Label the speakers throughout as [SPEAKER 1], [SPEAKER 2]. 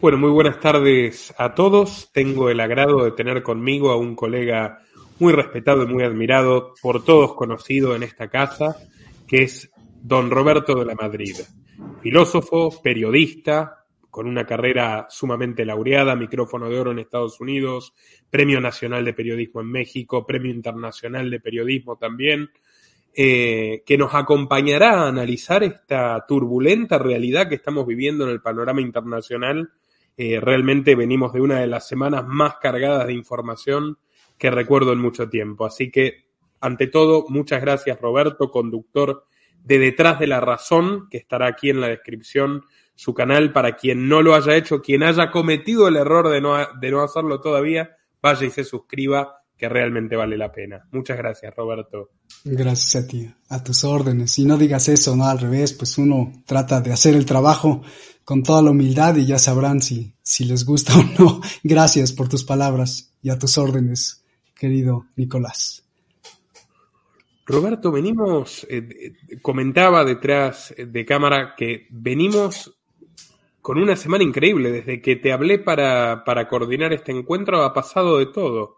[SPEAKER 1] Bueno, muy buenas tardes a todos. Tengo el agrado de tener conmigo a un colega muy respetado y muy admirado, por todos conocido en esta casa, que es don Roberto de la Madrid. Filósofo, periodista, con una carrera sumamente laureada, micrófono de oro en Estados Unidos, Premio Nacional de Periodismo en México, Premio Internacional de Periodismo también, eh, que nos acompañará a analizar esta turbulenta realidad que estamos viviendo en el panorama internacional eh, realmente venimos de una de las semanas más cargadas de información que recuerdo en mucho tiempo. Así que, ante todo, muchas gracias Roberto, conductor de Detrás de la Razón, que estará aquí en la descripción su canal para quien no lo haya hecho, quien haya cometido el error de no, de no hacerlo todavía, vaya y se suscriba que realmente vale la pena. Muchas gracias, Roberto.
[SPEAKER 2] Gracias a ti, a tus órdenes. Y no digas eso, no al revés, pues uno trata de hacer el trabajo con toda la humildad y ya sabrán si, si les gusta o no. Gracias por tus palabras y a tus órdenes, querido Nicolás.
[SPEAKER 1] Roberto, venimos, eh, comentaba detrás de cámara que venimos con una semana increíble. Desde que te hablé para, para coordinar este encuentro ha pasado de todo.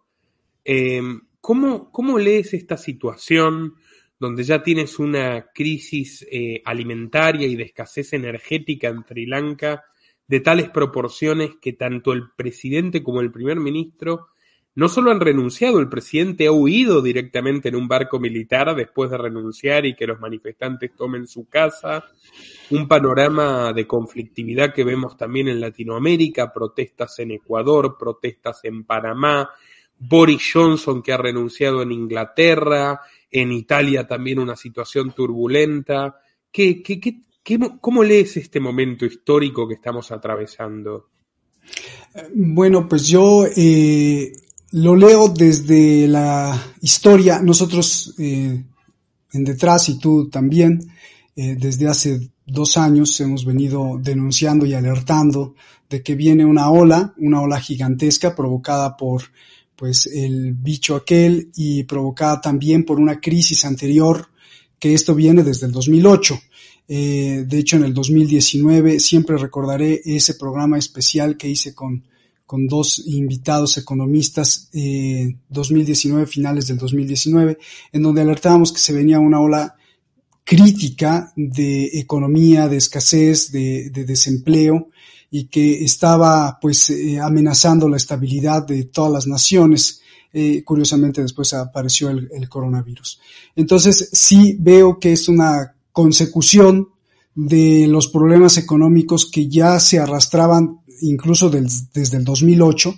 [SPEAKER 1] Eh, ¿cómo, ¿Cómo lees esta situación? donde ya tienes una crisis eh, alimentaria y de escasez energética en Sri Lanka de tales proporciones que tanto el presidente como el primer ministro no solo han renunciado, el presidente ha huido directamente en un barco militar después de renunciar y que los manifestantes tomen su casa, un panorama de conflictividad que vemos también en Latinoamérica, protestas en Ecuador, protestas en Panamá, Boris Johnson que ha renunciado en Inglaterra, en Italia también una situación turbulenta. ¿Qué, qué, qué, cómo lees este momento histórico que estamos atravesando?
[SPEAKER 2] Bueno, pues yo eh, lo leo desde la historia. Nosotros eh, en detrás y tú también, eh, desde hace dos años hemos venido denunciando y alertando de que viene una ola, una ola gigantesca provocada por pues el bicho aquel y provocada también por una crisis anterior que esto viene desde el 2008. Eh, de hecho, en el 2019 siempre recordaré ese programa especial que hice con, con dos invitados economistas, eh, 2019, finales del 2019, en donde alertábamos que se venía una ola crítica de economía, de escasez, de, de desempleo, y que estaba pues eh, amenazando la estabilidad de todas las naciones. Eh, curiosamente después apareció el, coronavirus. Entonces sí veo que es una consecución de los problemas económicos que ya se arrastraban incluso desde el 2008,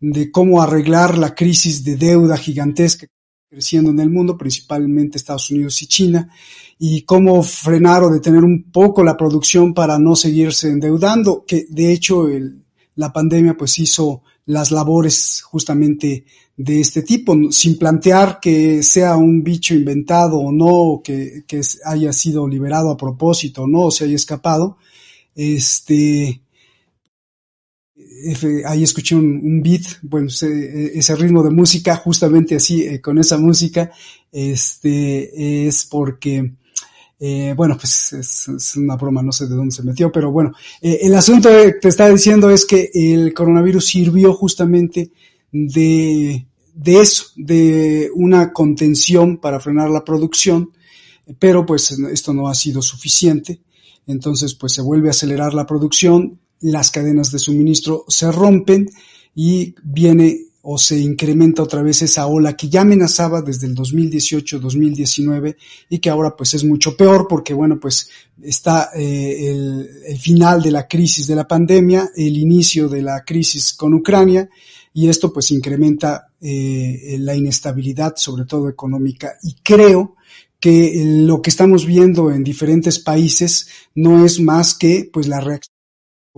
[SPEAKER 2] de cómo arreglar la crisis de deuda gigantesca creciendo en el mundo, principalmente Estados Unidos y China, y cómo frenar o detener un poco la producción para no seguirse endeudando, que de hecho el, la pandemia pues hizo las labores justamente de este tipo, sin plantear que sea un bicho inventado o no, que, que haya sido liberado a propósito o no, o se haya escapado, este, ahí escuché un, beat, bueno, ese, ritmo de música, justamente así, eh, con esa música, este, es porque, eh, bueno, pues es, es, una broma, no sé de dónde se metió, pero bueno, eh, el asunto que te estaba diciendo es que el coronavirus sirvió justamente de, de eso, de una contención para frenar la producción, pero pues esto no ha sido suficiente. Entonces, pues se vuelve a acelerar la producción, las cadenas de suministro se rompen y viene o se incrementa otra vez esa ola que ya amenazaba desde el 2018-2019 y que ahora pues es mucho peor porque bueno pues está eh, el, final de la crisis de la pandemia, el inicio de la crisis con Ucrania y esto pues incrementa eh, la inestabilidad sobre todo económica. Y creo que lo que estamos viendo en diferentes países no es más que pues la reacción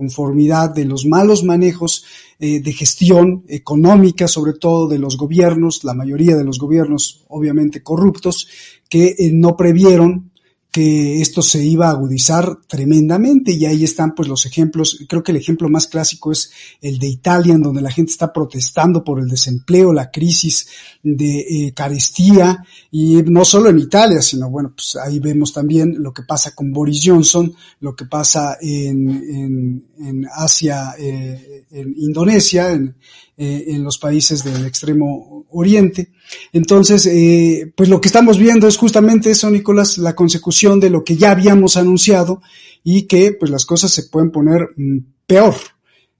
[SPEAKER 2] conformidad de los malos manejos eh, de gestión económica, sobre todo de los gobiernos, la mayoría de los gobiernos obviamente corruptos, que eh, no previeron que esto se iba a agudizar tremendamente y ahí están pues los ejemplos, creo que el ejemplo más clásico es el de Italia en donde la gente está protestando por el desempleo, la crisis de eh, carestía y no solo en Italia, sino bueno, pues ahí vemos también lo que pasa con Boris Johnson, lo que pasa en, en, en Asia, eh, en Indonesia, en, eh, en los países del extremo oriente. Entonces, eh, pues lo que estamos viendo es justamente eso, Nicolás, la consecución de lo que ya habíamos anunciado y que pues las cosas se pueden poner mm, peor.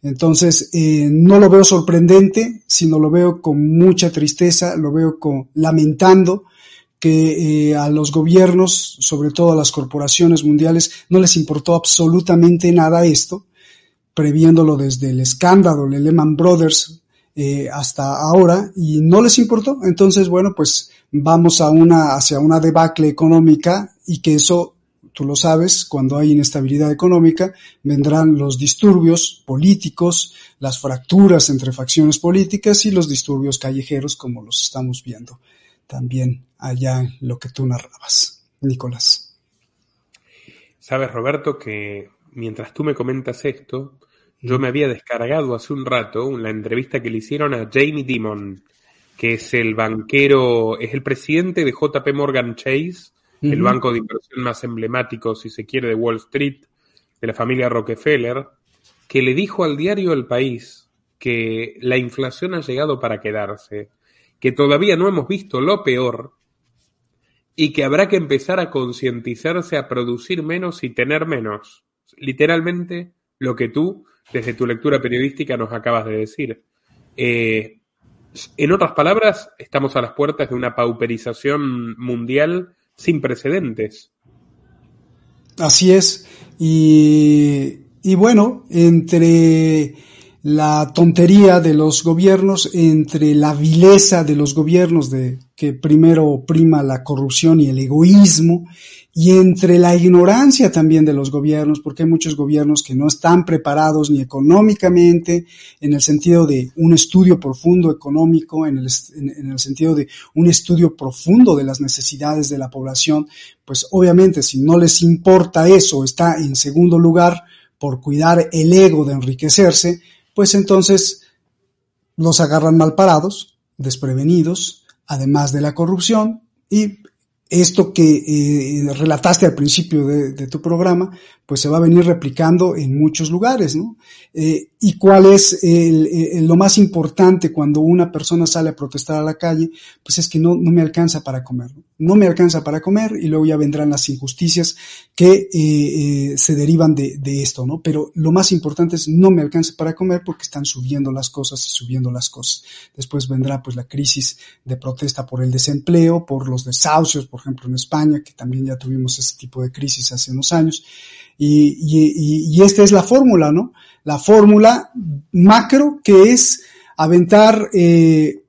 [SPEAKER 2] Entonces, eh, no lo veo sorprendente, sino lo veo con mucha tristeza, lo veo con, lamentando que a los gobiernos, sobre todo a las corporaciones mundiales, no les importó absolutamente nada esto, previéndolo desde el escándalo de Lehman Brothers eh, hasta ahora y no les importó. Entonces, bueno, pues vamos a una, hacia una debacle económica y que eso, tú lo sabes, cuando hay inestabilidad económica, vendrán los disturbios políticos, las fracturas entre facciones políticas y los disturbios callejeros como los estamos viendo también allá en lo que tú narrabas. Nicolás.
[SPEAKER 1] Sabes, Roberto, que mientras tú me comentas esto, yo me había descargado hace un rato la entrevista que le hicieron a Jamie Dimon, que es el banquero, es el presidente de JP Morgan Chase, el banco de inversión más emblemático, si se quiere, de Wall Street, de la familia Rockefeller, que le dijo al diario El País que la inflación ha llegado para quedarse, que todavía no hemos visto lo peor y que habrá que empezar a concientizarse a producir menos y tener menos. Literalmente lo que tú desde tu lectura periodística nos acabas de decir. Eh, en otras palabras, estamos a las puertas de una pauperización mundial sin precedentes.
[SPEAKER 2] Así es. Y, y bueno, entre la tontería de los gobiernos, entre la vileza de los gobiernos de que primero prima la corrupción y el egoísmo, y entre la ignorancia también de los gobiernos, porque hay muchos gobiernos que no están preparados ni económicamente, en el sentido de un estudio profundo económico, en el, en el sentido de un estudio profundo de las necesidades de la población, pues obviamente si no les importa eso, está en segundo lugar por cuidar el ego de enriquecerse, pues entonces los agarran mal parados, desprevenidos, además de la corrupción, y esto que eh, relataste al principio de, tu programa, pues se va a venir replicando en muchos lugares, ¿no? Eh, ¿Y cuál es lo más importante cuando una persona sale a protestar a la calle? Pues es que no, no me alcanza para comer, ¿no? me alcanza para comer y luego ya vendrán las injusticias que eh, se derivan de, de, esto, ¿no? Pero lo más importante es no me alcanza para comer porque están subiendo las cosas y subiendo las cosas. Después vendrá pues la crisis de protesta por el desempleo, por los desahucios, por ejemplo en España, que también ya tuvimos ese tipo de crisis hace unos años. Y, y, y esta es la fórmula, ¿no? La fórmula macro que es aventar eh,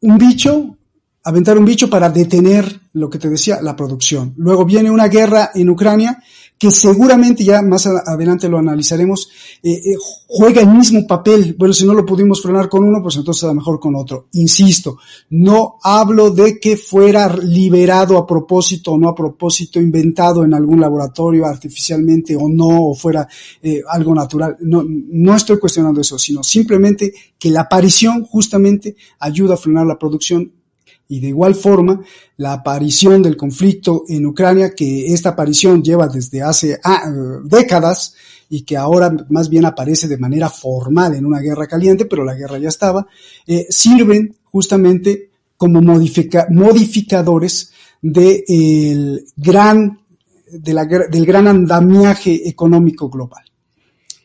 [SPEAKER 2] un bicho, aventar un bicho para detener lo que te decía, la producción. Luego viene una guerra en Ucrania que seguramente ya más adelante lo analizaremos, eh, eh, juega el mismo papel. Bueno, si no lo pudimos frenar con uno, pues entonces a lo mejor con otro. Insisto, no hablo de que fuera liberado a propósito o no a propósito, inventado en algún laboratorio artificialmente o no, o fuera eh, algo natural. No, no estoy cuestionando eso, sino simplemente que la aparición justamente ayuda a frenar la producción y de igual forma la aparición del conflicto en Ucrania, que esta aparición lleva desde hace ah, décadas y que ahora más bien aparece de manera formal en una guerra caliente, pero la guerra ya estaba, eh, sirven justamente como modificadores de gran, del gran andamiaje económico global.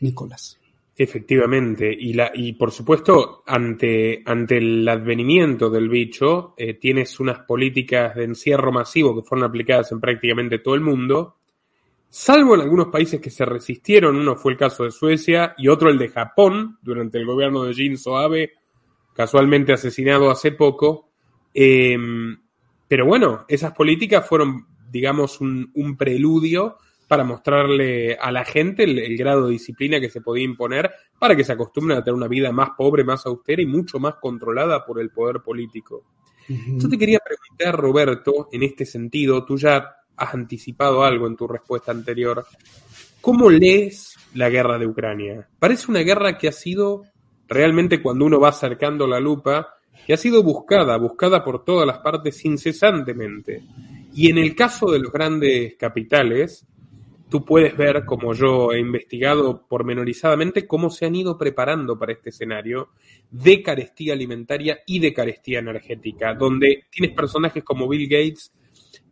[SPEAKER 2] Nicolás.
[SPEAKER 1] Efectivamente, y, la, y por supuesto, ante, ante el advenimiento del bicho, eh, tienes unas políticas de encierro masivo que fueron aplicadas en prácticamente todo el mundo, salvo en algunos países que se resistieron, uno fue el caso de Suecia y otro el de Japón, durante el gobierno de Shinzo Abe, casualmente asesinado hace poco. Em, pero bueno, esas políticas fueron, digamos, un, un preludio para mostrarle a la gente el, grado de disciplina que se podía imponer para que se acostumbren a tener una vida más pobre, más austera y mucho más controlada por el poder político. Yo te quería preguntar, Roberto, en este sentido, tú ya has anticipado algo en tu respuesta anterior. ¿Cómo lees la guerra de Ucrania? Parece una guerra que ha sido realmente cuando uno va acercando la lupa, que ha sido buscada, buscada por todas las partes incesantemente. Y en el caso de los grandes capitales, tú puedes ver, como yo he investigado pormenorizadamente, cómo se han ido preparando para este escenario de carestía alimentaria y de carestía energética, donde tienes personajes como Bill Gates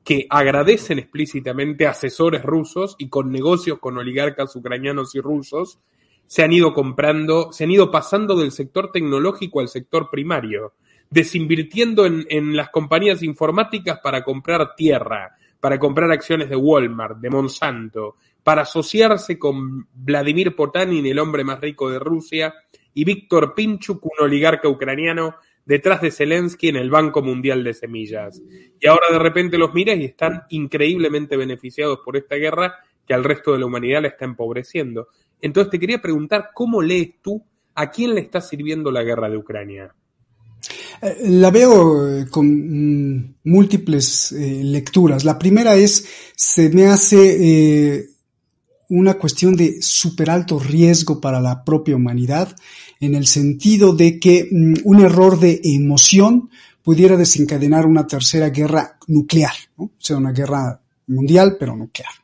[SPEAKER 1] que agradecen explícitamente a asesores rusos y con negocios con oligarcas ucranianos y rusos, se han ido comprando, se han ido pasando del sector tecnológico al sector primario, desinvirtiendo en, en las compañías informáticas para comprar tierra, para comprar acciones de Walmart, de Monsanto, para asociarse con Vladimir Potanin, el hombre más rico de Rusia, y Víctor Pinchuk, un oligarca ucraniano, detrás de Zelensky en el Banco Mundial de Semillas. Y ahora de repente los miras y están increíblemente beneficiados por esta guerra que al resto de la humanidad la está empobreciendo. Entonces te quería preguntar, ¿cómo lees tú a quién le está sirviendo la guerra de Ucrania?
[SPEAKER 2] Eh, la veo eh, con mm, múltiples eh, lecturas. La primera es, se me hace una cuestión de super alto riesgo para la propia humanidad, en el sentido de que mm, un error de emoción pudiera desencadenar una tercera guerra nuclear, o sea, una guerra mundial, pero nuclear.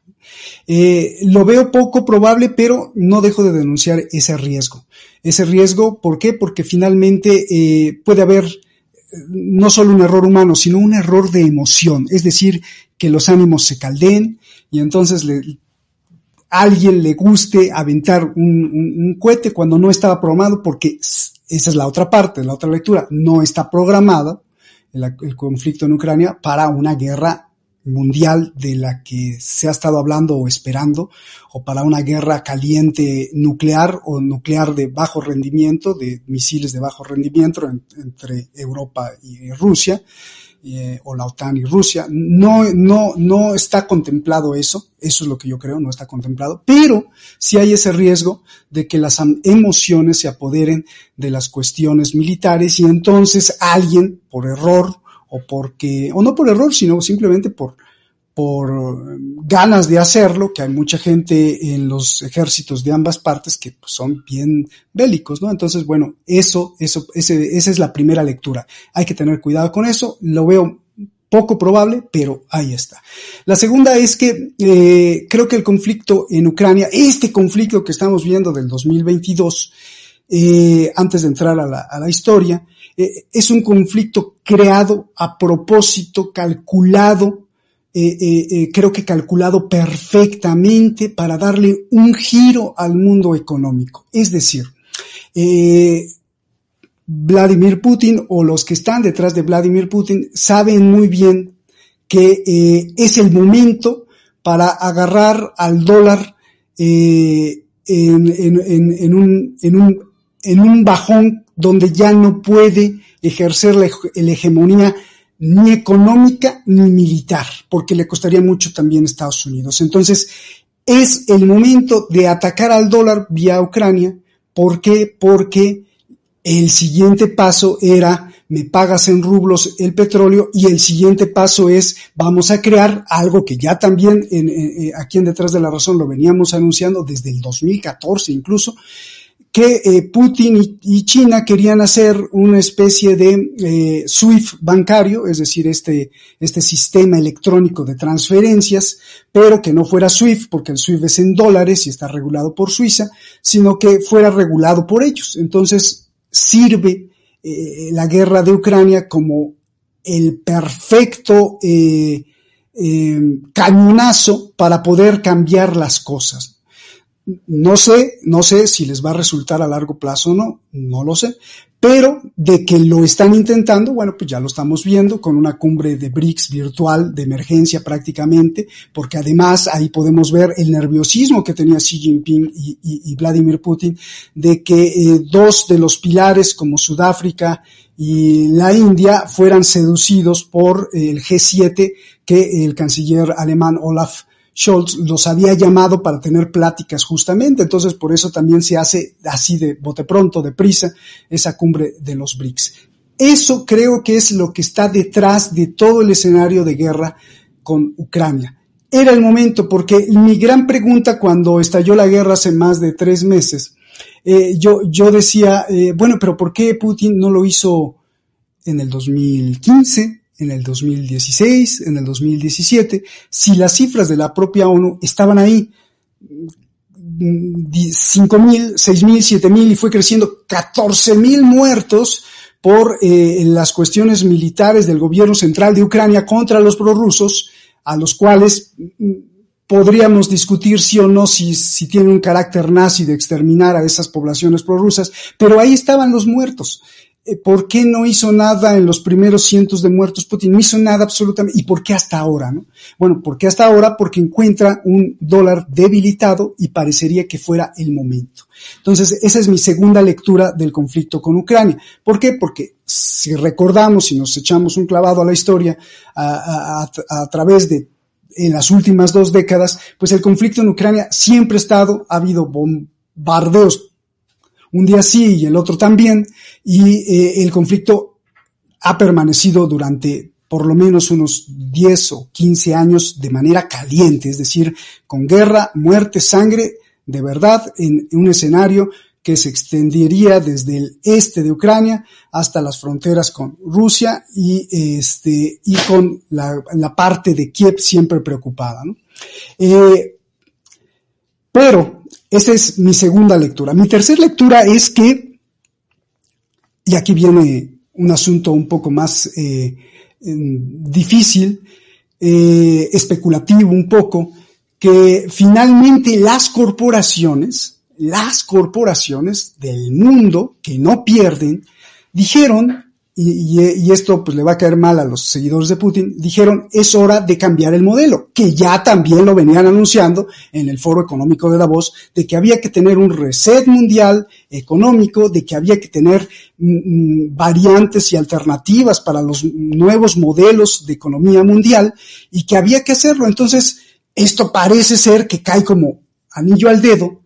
[SPEAKER 2] Eh, lo veo poco probable, pero no dejo de denunciar ese riesgo. Ese riesgo, ¿por qué? Porque finalmente eh, puede haber eh, no solo un error humano, sino un error de emoción, es decir, que los ánimos se caldeen y entonces a alguien le guste aventar un, cohete cuando no estaba programado, porque esa es la otra parte, la otra lectura, no está programada el conflicto en Ucrania para una guerra mundial de la que se ha estado hablando o esperando, o para una guerra caliente nuclear o nuclear de bajo rendimiento, de misiles de bajo rendimiento entre Europa y Rusia, eh, o la OTAN y Rusia. No, no, no está contemplado eso, eso es lo que yo creo, no está contemplado, pero sí hay ese riesgo de que las emociones se apoderen de las cuestiones militares y entonces alguien, por error, o porque, o no por error, sino simplemente por, por ganas de hacerlo, que hay mucha gente en los ejércitos de ambas partes que pues, son bien bélicos, ¿no? Entonces, bueno, eso, eso, ese, esa es la primera lectura. Hay que tener cuidado con eso, lo veo poco probable, pero ahí está. La segunda es que eh, creo que el conflicto en Ucrania, este conflicto que estamos viendo del 2022, eh, antes de entrar a la, a la historia, eh, es un conflicto creado a propósito, calculado, eh, eh, creo que calculado perfectamente para darle un giro al mundo económico. Es decir, Vladimir Putin o los que están detrás de Vladimir Putin saben muy bien que es el momento para agarrar al dólar en, un, en un bajón donde ya no puede ejercer la, hegemonía ni económica ni militar, porque le costaría mucho también a Estados Unidos. Entonces, es el momento de atacar al dólar vía Ucrania. ¿Por qué? Porque el siguiente paso era me pagas en rublos el petróleo y el siguiente paso es vamos a crear algo que ya también en, aquí en Detrás de la Razón lo veníamos anunciando desde el 2014 incluso, que eh, Putin y, China querían hacer una especie de eh, SWIFT bancario, es decir, este, este sistema electrónico de transferencias, pero que no fuera SWIFT, porque el SWIFT es en dólares y está regulado por Suiza, sino que fuera regulado por ellos. Entonces, sirve eh, la guerra de Ucrania como el perfecto cañonazo para poder cambiar las cosas. No sé, no sé si les va a resultar a largo plazo o no, no lo sé, pero de que lo están intentando, bueno, pues ya lo estamos viendo con una cumbre de BRICS virtual de emergencia prácticamente, porque además ahí podemos ver el nerviosismo que tenía Xi Jinping y, Vladimir Putin de que eh, dos de los pilares como Sudáfrica y la India fueran seducidos por el G7 que el canciller alemán Olaf Scholz los había llamado para tener pláticas justamente, entonces por eso también se hace así de bote pronto, de prisa, esa cumbre de los BRICS. Eso creo que es lo que está detrás de todo el escenario de guerra con Ucrania. era el momento, porque mi gran pregunta cuando estalló la guerra hace más de tres meses, eh, yo, yo decía, eh, bueno, pero ¿por qué Putin no lo hizo en el 2015, en el 2016, en el 2017, si las cifras de la propia ONU estaban ahí? 5 mil, 6 mil, 7 mil y fue creciendo 14 mil muertos por eh, las cuestiones militares del gobierno central de Ucrania contra los prorrusos, a los cuales mm, podríamos discutir sí o no si, si tienen un carácter nazi de exterminar a esas poblaciones prorrusas, pero ahí estaban los muertos. Eh, ¿Por qué no hizo nada en los primeros cientos de muertos Putin? No hizo nada absolutamente. ¿Y por qué hasta ahora? No? Bueno, ¿por qué hasta ahora? Porque encuentra un dólar debilitado y parecería que fuera el momento. Entonces, esa es mi segunda lectura del conflicto con Ucrania. ¿Por qué? Porque si recordamos y nos echamos un clavado a la historia a, a través de en las últimas dos décadas, pues el conflicto en Ucrania siempre ha estado, ha habido bombardeos un día sí y el otro también, y eh, el conflicto ha permanecido durante por lo menos unos 10 o 15 años de manera caliente, es decir, con guerra, muerte, sangre, de verdad, en, un escenario que se extendería desde el este de Ucrania hasta las fronteras con Rusia y este y con la, parte de Kiev siempre preocupada. Eh, pero esa es mi segunda lectura. Mi tercera lectura es que, y aquí viene un asunto un poco más eh, difícil, eh, especulativo un poco, que finalmente las corporaciones, las corporaciones del mundo que no pierden, dijeron y, esto pues le va a caer mal a los seguidores de Putin, dijeron es hora de cambiar el modelo, que ya también lo venían anunciando en el foro económico de Davos, de que había que tener un reset mundial económico, de que había que tener mm, mm, variantes y alternativas para los nuevos modelos de economía mundial y que había que hacerlo. Entonces, esto parece ser que cae como anillo al dedo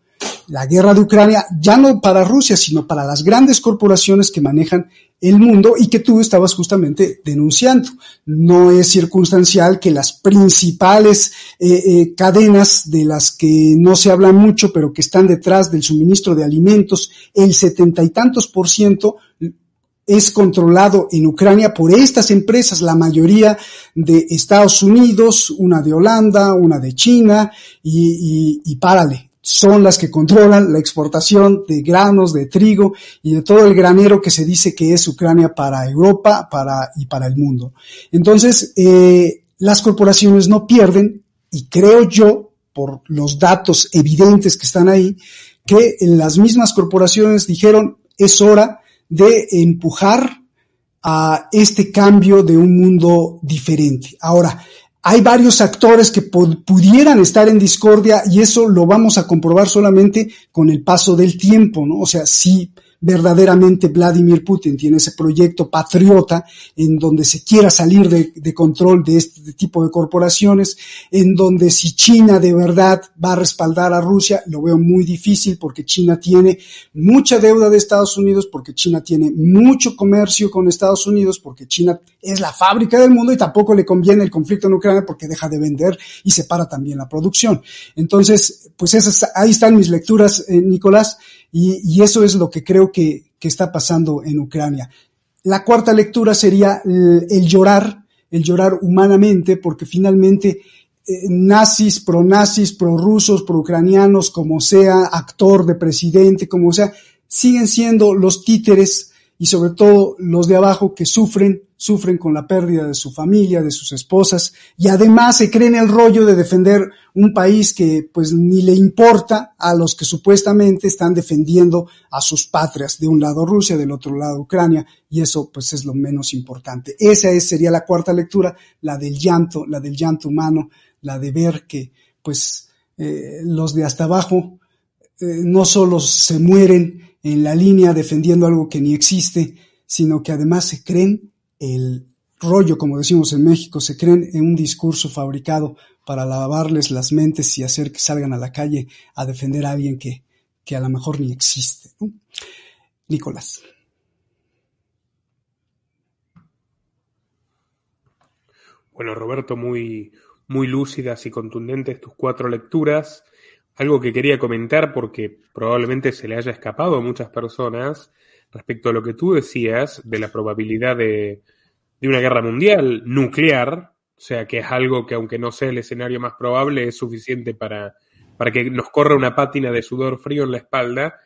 [SPEAKER 2] la guerra de Ucrania, ya no para Rusia, sino para las grandes corporaciones que manejan el mundo y que tú estabas justamente denunciando. No es circunstancial que las principales eh, eh, cadenas de las que no se habla mucho, pero que están detrás del suministro de alimentos, el setenta y tantos por ciento es controlado en Ucrania por estas empresas, la mayoría de Estados Unidos, una de Holanda, una de China y, y, y párale son las que controlan la exportación de granos, de trigo y de todo el granero que se dice que es Ucrania para Europa para, y para el mundo. Entonces, eh, las corporaciones no pierden y creo yo, por los datos evidentes que están ahí, que las mismas corporaciones dijeron es hora de empujar a este cambio de un mundo diferente. Ahora, hay varios actores que pudieran estar en discordia y eso lo vamos a comprobar solamente con el paso del tiempo, ¿no? O sea, sí verdaderamente Vladimir Putin tiene ese proyecto patriota en donde se quiera salir de, control de este tipo de corporaciones, en donde si China de verdad va a respaldar a Rusia, lo veo muy difícil porque China tiene mucha deuda de Estados Unidos, porque China tiene mucho comercio con Estados Unidos, porque China es la fábrica del mundo y tampoco le conviene el conflicto en Ucrania porque deja de vender y se para también la producción. Entonces, pues esas, ahí están mis lecturas, eh, Nicolás. Y, eso es lo que creo que, está pasando en Ucrania. La cuarta lectura sería el, llorar, el llorar humanamente, porque finalmente eh, nazis, pro-nazis, pro-rusos, pro-ucranianos, como sea, actor de presidente, como sea, siguen siendo los títeres y sobre todo los de abajo que sufren sufren con la pérdida de su familia, de sus esposas, y además se creen el rollo de defender un país que pues ni le importa a los que supuestamente están defendiendo a sus patrias, de un lado Rusia, del otro lado Ucrania, y eso pues es lo menos importante. Esa es, sería la cuarta lectura, la del llanto, la del llanto humano, la de ver que pues eh, los de hasta abajo eh, no solo se mueren en la línea defendiendo algo que ni existe, sino que además se creen el rollo, como decimos en México, se creen en un discurso fabricado para lavarles las mentes y hacer que salgan a la calle a defender a alguien que, que a lo mejor ni existe. Nicolás.
[SPEAKER 1] Bueno, Roberto, muy, muy lúcidas y contundentes tus cuatro lecturas. Algo que quería comentar porque probablemente se le haya escapado a muchas personas respecto a lo que tú decías de la probabilidad de, de una guerra mundial nuclear, o sea que es algo que aunque no sea el escenario más probable, es suficiente para, para que nos corra una pátina de sudor frío en la espalda.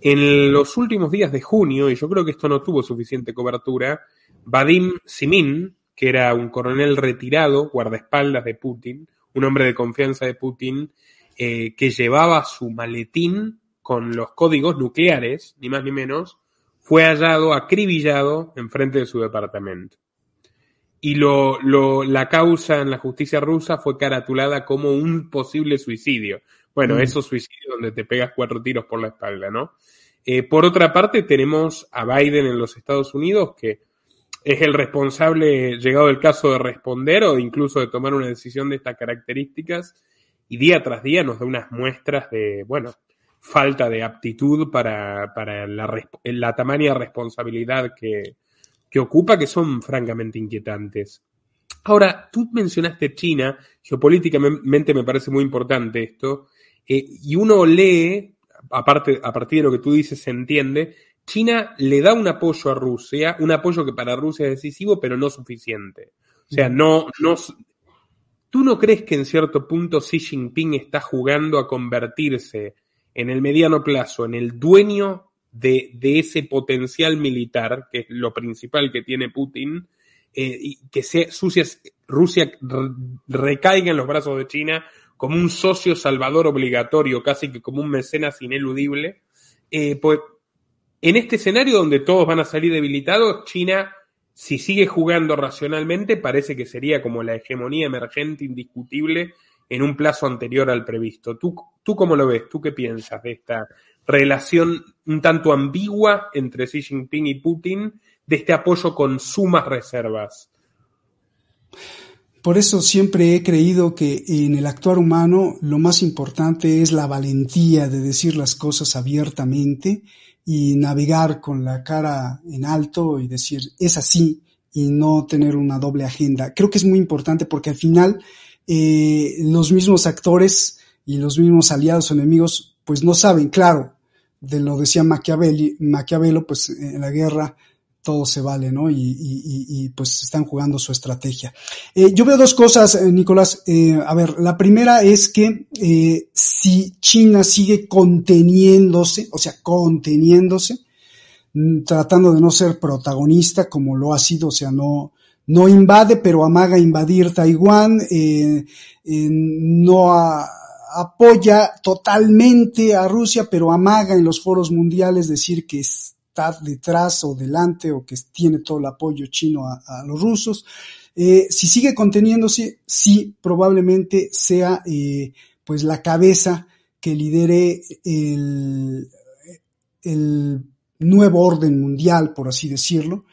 [SPEAKER 1] En los últimos días de junio, y yo creo que esto no tuvo suficiente cobertura, Vadim Simin, que era un coronel retirado, guardaespaldas de Putin, un hombre de confianza de Putin, eh, que llevaba su maletín con los códigos nucleares, ni más ni menos, fue hallado acribillado enfrente de su departamento. Y lo, lo, la causa en la justicia rusa fue caratulada como un posible suicidio. Bueno, mm. esos suicidios donde te pegas cuatro tiros por la espalda, ¿no? Eh, por otra parte, tenemos a Biden en los Estados Unidos, que es el responsable, llegado el caso, de responder o incluso de tomar una decisión de estas características, y día tras día nos da unas muestras de, bueno, falta de aptitud para, para la, la tamaña responsabilidad que, que ocupa, que son francamente inquietantes. Ahora, tú mencionaste China, geopolíticamente me parece muy importante esto, eh, y uno lee, aparte, a partir de lo que tú dices se entiende, China le da un apoyo a Rusia, un apoyo que para Rusia es decisivo, pero no suficiente. O sea, no, no, ¿tú no crees que en cierto punto Xi Jinping está jugando a convertirse en el mediano plazo en el dueño de, ese potencial militar, que es lo principal que tiene Putin, eh, y que se, Rusia, Rusia recaiga en los brazos de China como un socio salvador obligatorio, casi que como un mecenas ineludible, eh, pues en este escenario donde todos van a salir debilitados, China, si sigue jugando racionalmente, parece que sería como la hegemonía emergente indiscutible en un plazo anterior al previsto. ¿Tú, tú cómo lo ves? ¿Tú qué piensas de esta relación un tanto ambigua entre Xi Jinping y Putin, de este apoyo con sumas reservas?
[SPEAKER 2] Por eso siempre he creído que en el actuar humano lo más importante es la valentía de decir las cosas abiertamente y navegar con la cara en alto y decir es así y no tener una doble agenda. Creo que es muy importante porque al final eh, los mismos actores y los mismos aliados o enemigos pues no saben, claro, de lo decía Maquiavelo, pues en la guerra todo se vale, ¿no? Y, pues están jugando su estrategia. Eh, yo veo dos cosas, eh, Nicolás. Eh, a ver, la primera es que si China sigue conteniéndose, o sea, conteniéndose, mm, tratando de no ser protagonista como lo ha sido, o sea, no, no invade, pero amaga invadir Taiwán, no apoya totalmente a Rusia, pero amaga en los foros mundiales decir que es detrás o delante o que tiene todo el apoyo chino a, los rusos. Eh, si sigue conteniéndose, sí, probablemente sea eh, pues la cabeza que lidere el, el, nuevo orden mundial, por así decirlo.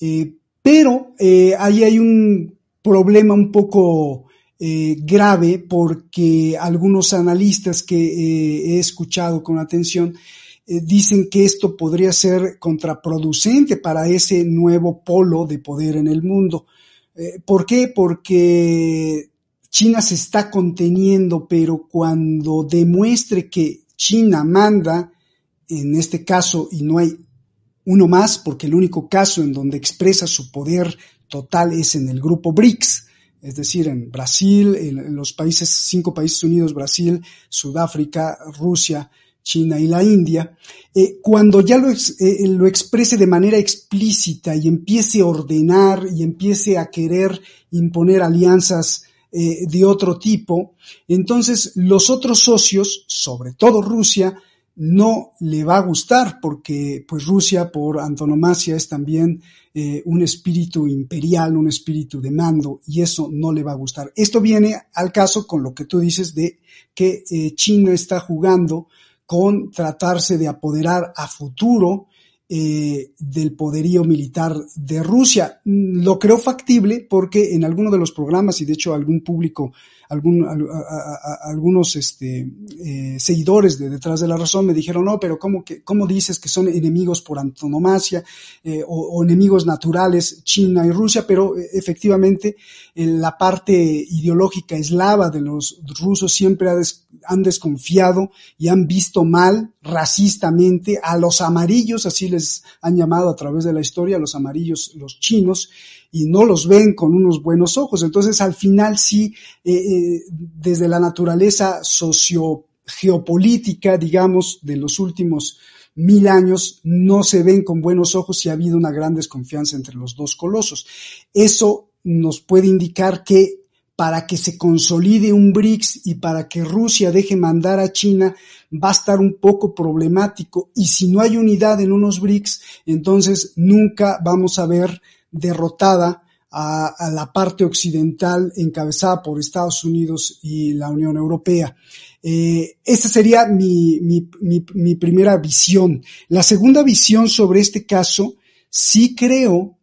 [SPEAKER 2] Eh, pero ahí hay un problema un poco grave porque algunos analistas que he escuchado con atención eh, dicen que esto podría ser contraproducente para ese nuevo polo de poder en el mundo. Eh, ¿Por qué? Porque China se está conteniendo, pero cuando demuestre que China manda, en este caso, y no hay uno más, porque el único caso en donde expresa su poder total es en el grupo BRICS, es decir, en Brasil, en, los países, cinco países unidos, Brasil, Sudáfrica, Rusia, China y la India, eh, cuando ya lo, eh, lo, exprese de manera explícita y empiece a ordenar y empiece a querer imponer alianzas eh, de otro tipo, entonces los otros socios, sobre todo Rusia, no le va a gustar porque pues Rusia por antonomasia es también un espíritu imperial, un espíritu de mando y eso no le va a gustar. Esto viene al caso con lo que tú dices de que China está jugando con tratarse de apoderar a futuro eh, del poderío militar de Rusia. Lo creo factible porque en alguno de los programas, y de hecho algún público, algún, algunos este, eh, seguidores de Detrás de la Razón me dijeron, no, pero ¿cómo, que, dices que son enemigos por antonomasia eh, o, enemigos naturales China y Rusia? Pero efectivamente la parte ideológica eslava de los rusos siempre han desconfiado y han visto mal racistamente a los amarillos, así les han llamado a través de la historia, los amarillos, los chinos, y no los ven con unos buenos ojos. Entonces, al final sí, eh, eh, desde la naturaleza socio-geopolítica, digamos, de los últimos mil años, no se ven con buenos ojos y ha habido una gran desconfianza entre los dos colosos. Eso nos puede indicar que para que se consolide un BRICS y para que Rusia deje mandar a China va a estar un poco problemático y si no hay unidad en unos BRICS, entonces nunca vamos a ver derrotada a, la parte occidental encabezada por Estados Unidos y la Unión Europea. Eh, esa sería mi, mi primera visión. La segunda visión sobre este caso, sí creo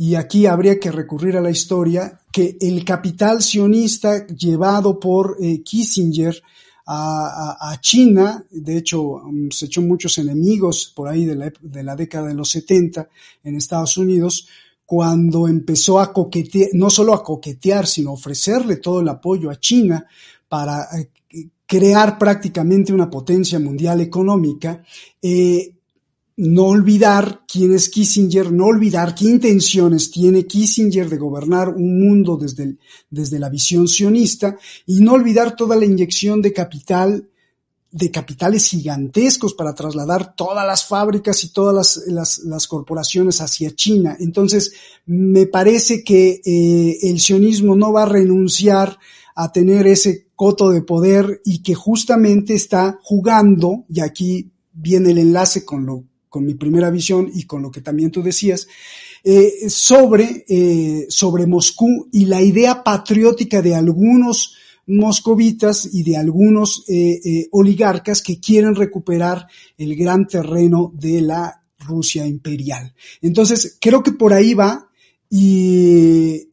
[SPEAKER 2] y aquí habría que recurrir a la historia, que el capital sionista llevado por eh, Kissinger a, China, de hecho mm, se echó muchos enemigos por ahí de la, de la década de los 70 en Estados Unidos, cuando empezó a coquetear, no solo a coquetear, sino ofrecerle todo el apoyo a China para eh, crear prácticamente una potencia mundial económica, eh, no olvidar quién es Kissinger, no olvidar qué intenciones tiene Kissinger de gobernar un mundo desde, desde la visión sionista y no olvidar toda la inyección de capital, de capitales gigantescos para trasladar todas las fábricas y todas las, las, corporaciones hacia China. Entonces, me parece que eh, el sionismo no va a renunciar a tener ese coto de poder y que justamente está jugando, y aquí viene el enlace con lo con mi primera visión y con lo que también tú decías, eh, sobre, eh, sobre Moscú y la idea patriótica de algunos moscovitas y de algunos eh, oligarcas que quieren recuperar el gran terreno de la Rusia imperial. Entonces, creo que por ahí va y,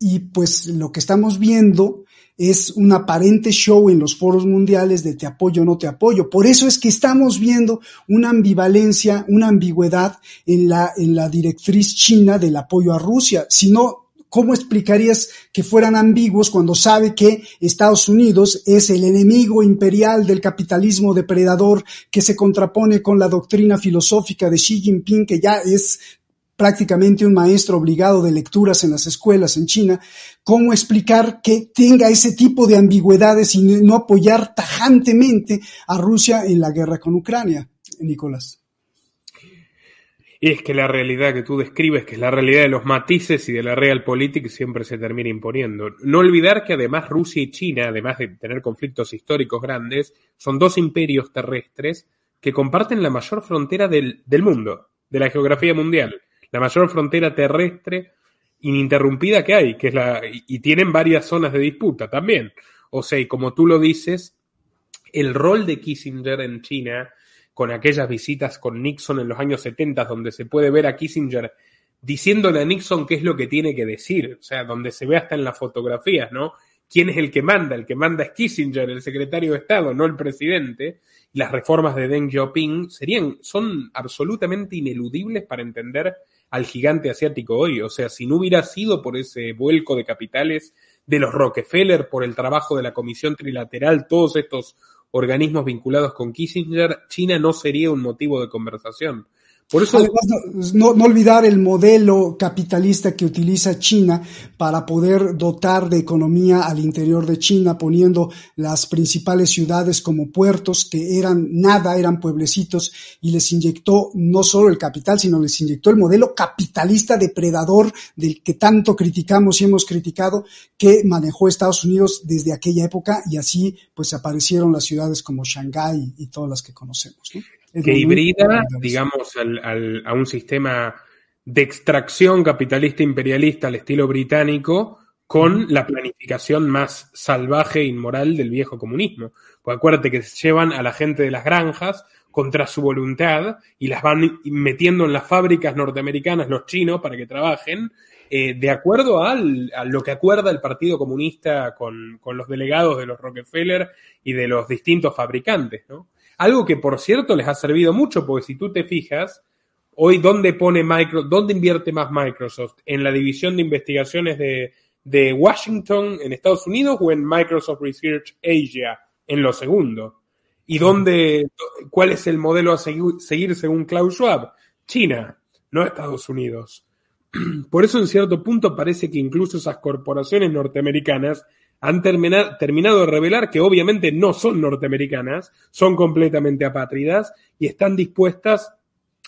[SPEAKER 2] y pues lo que estamos viendo es un aparente show en los foros mundiales de te apoyo o no te apoyo. Por eso es que estamos viendo una ambivalencia, una ambigüedad en la, en la directriz china del apoyo a Rusia. Si no, ¿cómo explicarías que fueran ambiguos cuando sabe que Estados Unidos es el enemigo imperial del capitalismo depredador que se contrapone con la doctrina filosófica de Xi Jinping, que ya es prácticamente un maestro obligado de lecturas en las escuelas en China, cómo explicar que tenga ese tipo de ambigüedades y no apoyar tajantemente a Rusia en la guerra con Ucrania, Nicolás.
[SPEAKER 1] Y es que la realidad que tú describes, que es la realidad de los matices y de la realpolitik, siempre se termina imponiendo. No olvidar que además Rusia y China, además de tener conflictos históricos grandes, son dos imperios terrestres que comparten la mayor frontera del, del mundo, de la geografía mundial la mayor frontera terrestre ininterrumpida que hay, que es la, y tienen varias zonas de disputa también. O sea, y como tú lo dices, el rol de Kissinger en China, con aquellas visitas con Nixon en los años 70, donde se puede ver a Kissinger diciéndole a Nixon qué es lo que tiene que decir, o sea, donde se ve hasta en las fotografías, ¿no? ¿Quién es el que manda? El que manda es Kissinger, el secretario de Estado, no el presidente. Las reformas de Deng Xiaoping serían, son absolutamente ineludibles para entender al gigante asiático hoy. O sea, si no hubiera sido por ese vuelco de capitales de los Rockefeller, por el trabajo de la Comisión Trilateral, todos estos organismos vinculados con Kissinger, China no sería un motivo de conversación.
[SPEAKER 2] Por eso, no, no, olvidar el modelo capitalista que utiliza China para poder dotar de economía al interior de China, poniendo las principales ciudades como puertos que eran nada, eran pueblecitos, y les inyectó no solo el capital, sino les inyectó el modelo capitalista depredador del que tanto criticamos y hemos criticado, que manejó Estados Unidos desde aquella época, y así pues aparecieron las ciudades como Shanghái y todas las que conocemos. ¿no?
[SPEAKER 1] Que hibrida, digamos, a un sistema de extracción capitalista imperialista al estilo británico con la planificación más salvaje e inmoral del viejo comunismo. Pues acuérdate que se llevan a la gente de las granjas, contra su voluntad y las van metiendo en las fábricas norteamericanas los chinos para que trabajen, eh, de acuerdo a lo que acuerda el Partido Comunista con, con, los delegados de los Rockefeller y de los distintos fabricantes, ¿no? Algo que, por cierto, les ha servido mucho, porque si tú te fijas, hoy, ¿dónde pone Microsoft, dónde invierte más Microsoft? ¿En la división de investigaciones de, de Washington en Estados Unidos o en Microsoft Research Asia en lo segundo? ¿Y dónde, cuál es el modelo a seguir según Klaus Schwab? China, no Estados Unidos. Por eso, en cierto punto, parece que incluso esas corporaciones norteamericanas han terminado de revelar que obviamente no son norteamericanas, son completamente apátridas y están dispuestas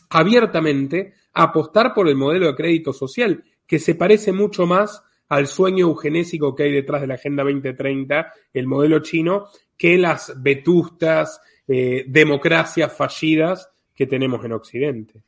[SPEAKER 1] abiertamente a apostar por el modelo de crédito social, que se parece mucho más al sueño eugenésico que hay detrás de la Agenda 2030, el modelo chino, que las vetustas eh, democracias fallidas que tenemos en Occidente.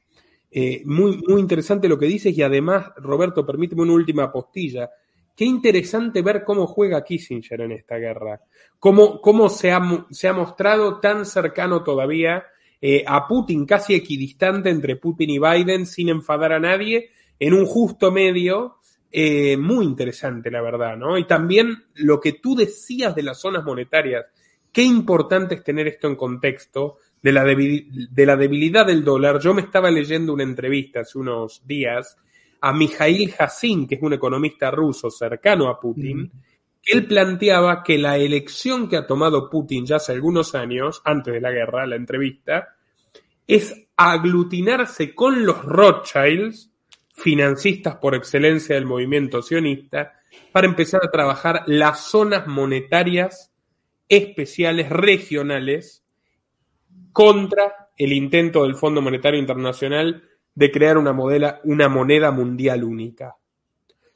[SPEAKER 1] Eh, muy, muy interesante lo que dices y además, Roberto, permíteme una última postilla. Qué interesante ver cómo juega Kissinger en esta guerra, cómo, cómo se, ha, se, ha, mostrado tan cercano todavía eh, a Putin, casi equidistante entre Putin y Biden, sin enfadar a nadie, en un justo medio, eh, muy interesante, la verdad, ¿no? Y también lo que tú decías de las zonas monetarias, qué importante es tener esto en contexto de la, de la debilidad del dólar. Yo me estaba leyendo una entrevista hace unos días a Mijail Hassin, que es un economista ruso cercano a Putin, que él planteaba que la elección que ha tomado Putin ya hace algunos años, antes de la guerra, la entrevista, es aglutinarse con los Rothschilds, financistas por excelencia del movimiento sionista, para empezar a trabajar las zonas monetarias especiales regionales contra el intento del Fondo Monetario Internacional de crear una, una moneda mundial única.